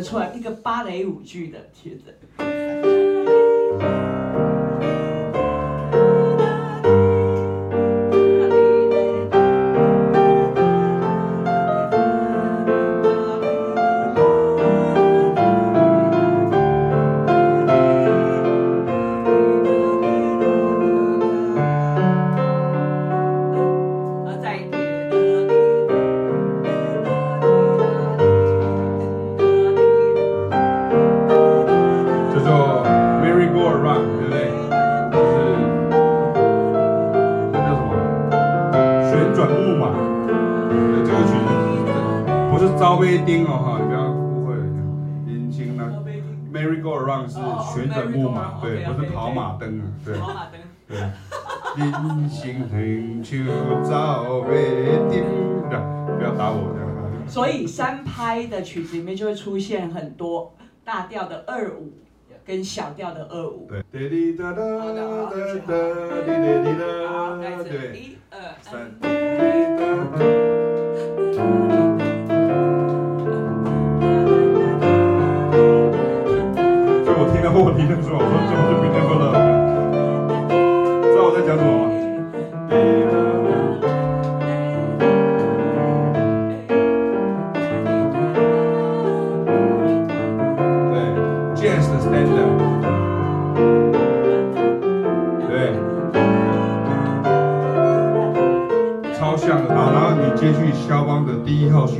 得出来一个芭蕾舞剧的曲子。旋转木马，对，不是跑马灯啊，对。跑马灯。对。人生很像走马灯，不要打我这样。所以三拍的曲子里面就会出现很多大调的二五跟小调的二五。对。好的，好的。对。一二三。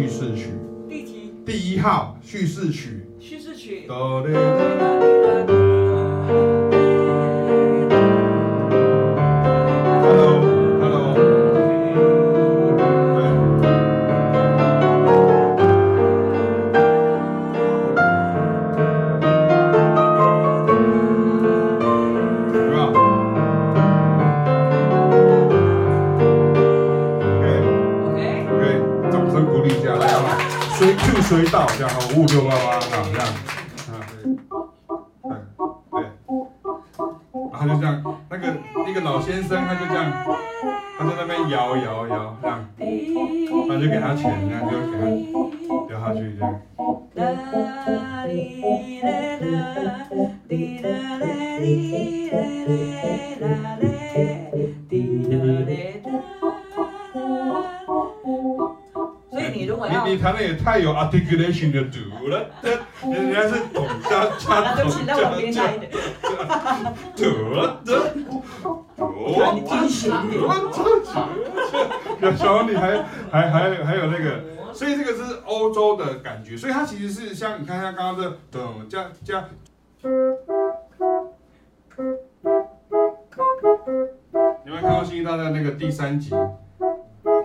叙事曲。第几？第一号叙事曲。叙事曲。追到这样哈，五五六八八啊，这样，啊对，对对，然后就这样，那个那个老先生他就这样，他在那边摇摇摇这样，然后就给他钱，这样就给他摇下去这样。你弹的也太有 articulation 的读了，人家是懂加加懂加加，读了的，哦，你听写点，小王 你还还还还有那个，所以这个是欧洲的感觉，所以它其实是像你看像刚刚这懂加加，有没有看到《星际大战》那个第三集？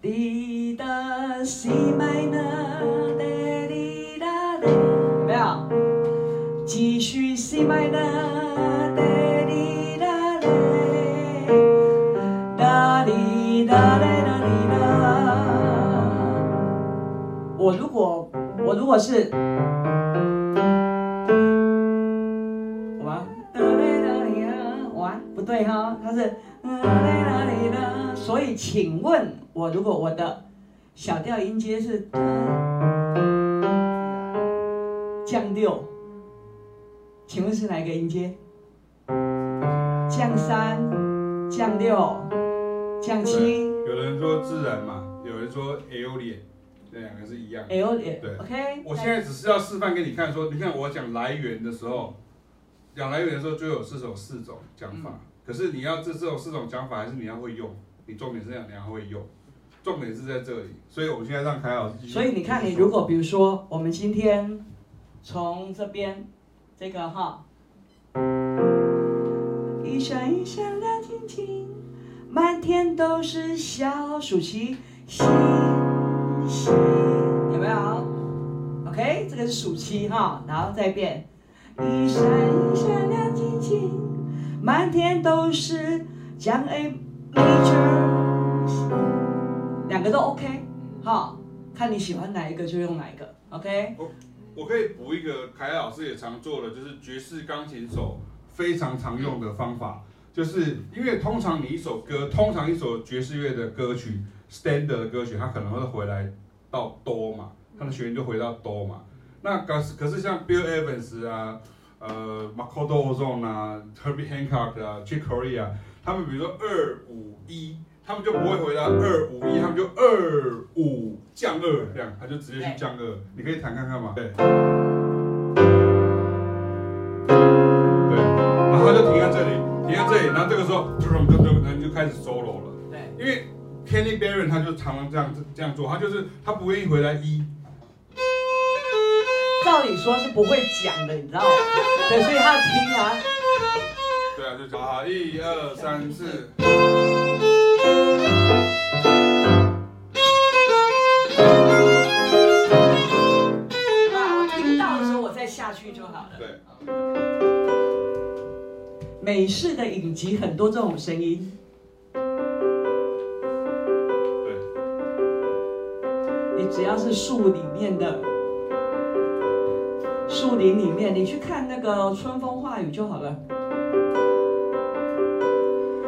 滴答西麦呢，哒滴答嘞，有没有？继续西麦呢，哒滴答嘞，哒滴答嘞，哒滴答。我如果我如果是，哇，哒嘞哒滴答，哇，不对哈，它是，所以请问。我如果我的小调音阶是降六，请问是哪一个音阶？降三、降六、降七？有人说自然嘛，有人说 Aeolian，这两个是一样。Aeolian，对，OK。我现在只是要示范给你看，说你看我讲来源的时候，讲来源的时候就有四种四种讲法。嗯、可是你要这这种四种讲法，还是你要会用？你重点是这样，你要会用。重点是在这里，所以我们现在让凯老师。所以你看，你如果比如说，我们今天从这边这个哈，一闪一闪亮晶晶，满天都是小暑期星星，有没有？OK，这个是暑期哈，然后再变，一闪一闪亮晶晶，满天都是降 A major，两个都 OK，好，看你喜欢哪一个就用哪一个，OK。我我可以补一个，凯老师也常做的，就是爵士钢琴手非常常用的方法，就是因为通常你一首歌，通常一首爵士乐的歌曲，standard 的歌曲，它可能会回来到哆嘛，它的旋律就回到哆嘛。那可是可是像 Bill Evans 啊，呃，Makoto Ozone 啊，Herbie Hancock 啊，Chick Corea，他们比如说二五一，他们就不会回答二五一，他们就二五降二这样，他就直接去降二。你可以弹看看嘛。对。对。然后他就停在这里，停在这里，然后这个时候，咚咚咚，人就开始 solo 了。对。因为 Kenny Barron 他就常常这样这样做，他就是他不愿意回来一。照理说是不会讲的，你知道吗？对，所以他要听啊。对啊，就好，一二三四。啊，听到的时候我再下去就好了。对。美式的影集很多这种声音。对。你只要是树里面的。树林里面，你去看那个《春风化雨》就好了。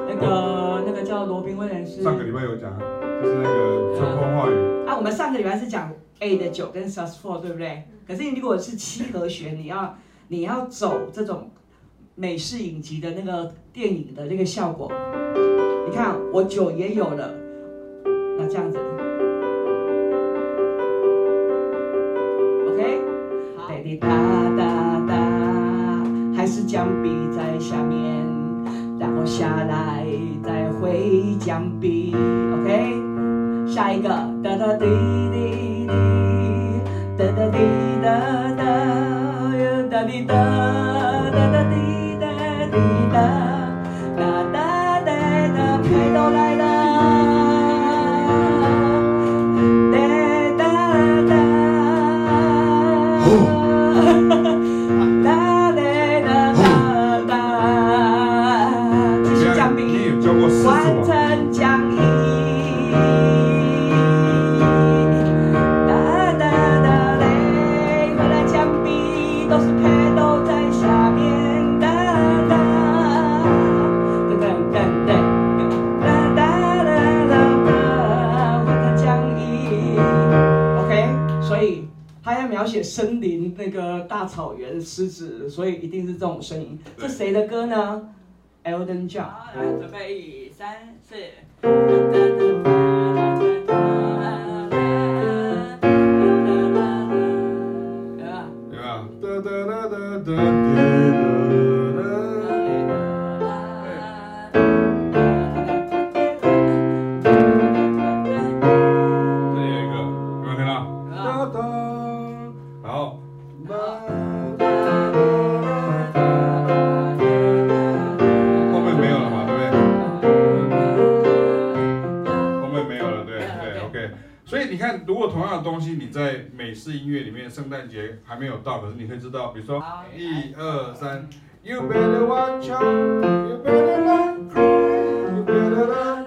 那个那个叫罗宾威廉斯。上个礼拜有讲，就是那个《春风化雨》。啊，我们上个礼拜是讲 A 的九跟 Sus4，对不对？可是你如果是七和弦，你要你要走这种美式影集的那个电影的那个效果。你看，我九也有了，那这样子。哒哒哒，还是降 B 在下面，然后下回降 B，OK，下一个哒哒滴滴滴，哒哒滴哒哒，哒滴，哒。森林那个大草原狮子，所以一定是这种声音。这谁的歌呢？Elton John。来，准备一三四。东西你在美式音乐里面，圣诞节还没有到，可是你会知道，比如说，一二三，You better watch out, you better not cry, you better not.